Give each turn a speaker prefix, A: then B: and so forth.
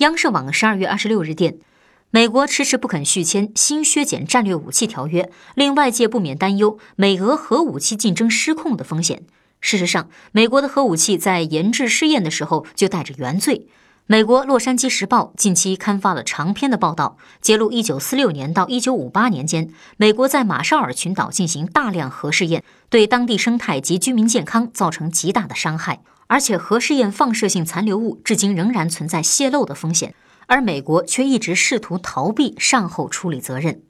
A: 央视网十二月二十六日电，美国迟迟不肯续签新削减战略武器条约，令外界不免担忧美俄核武器竞争失控的风险。事实上，美国的核武器在研制试验的时候就带着原罪。美国《洛杉矶时报》近期刊发了长篇的报道，揭露1946年到1958年间，美国在马绍尔群岛进行大量核试验，对当地生态及居民健康造成极大的伤害，而且核试验放射性残留物至今仍然存在泄漏的风险，而美国却一直试图逃避善后处理责任。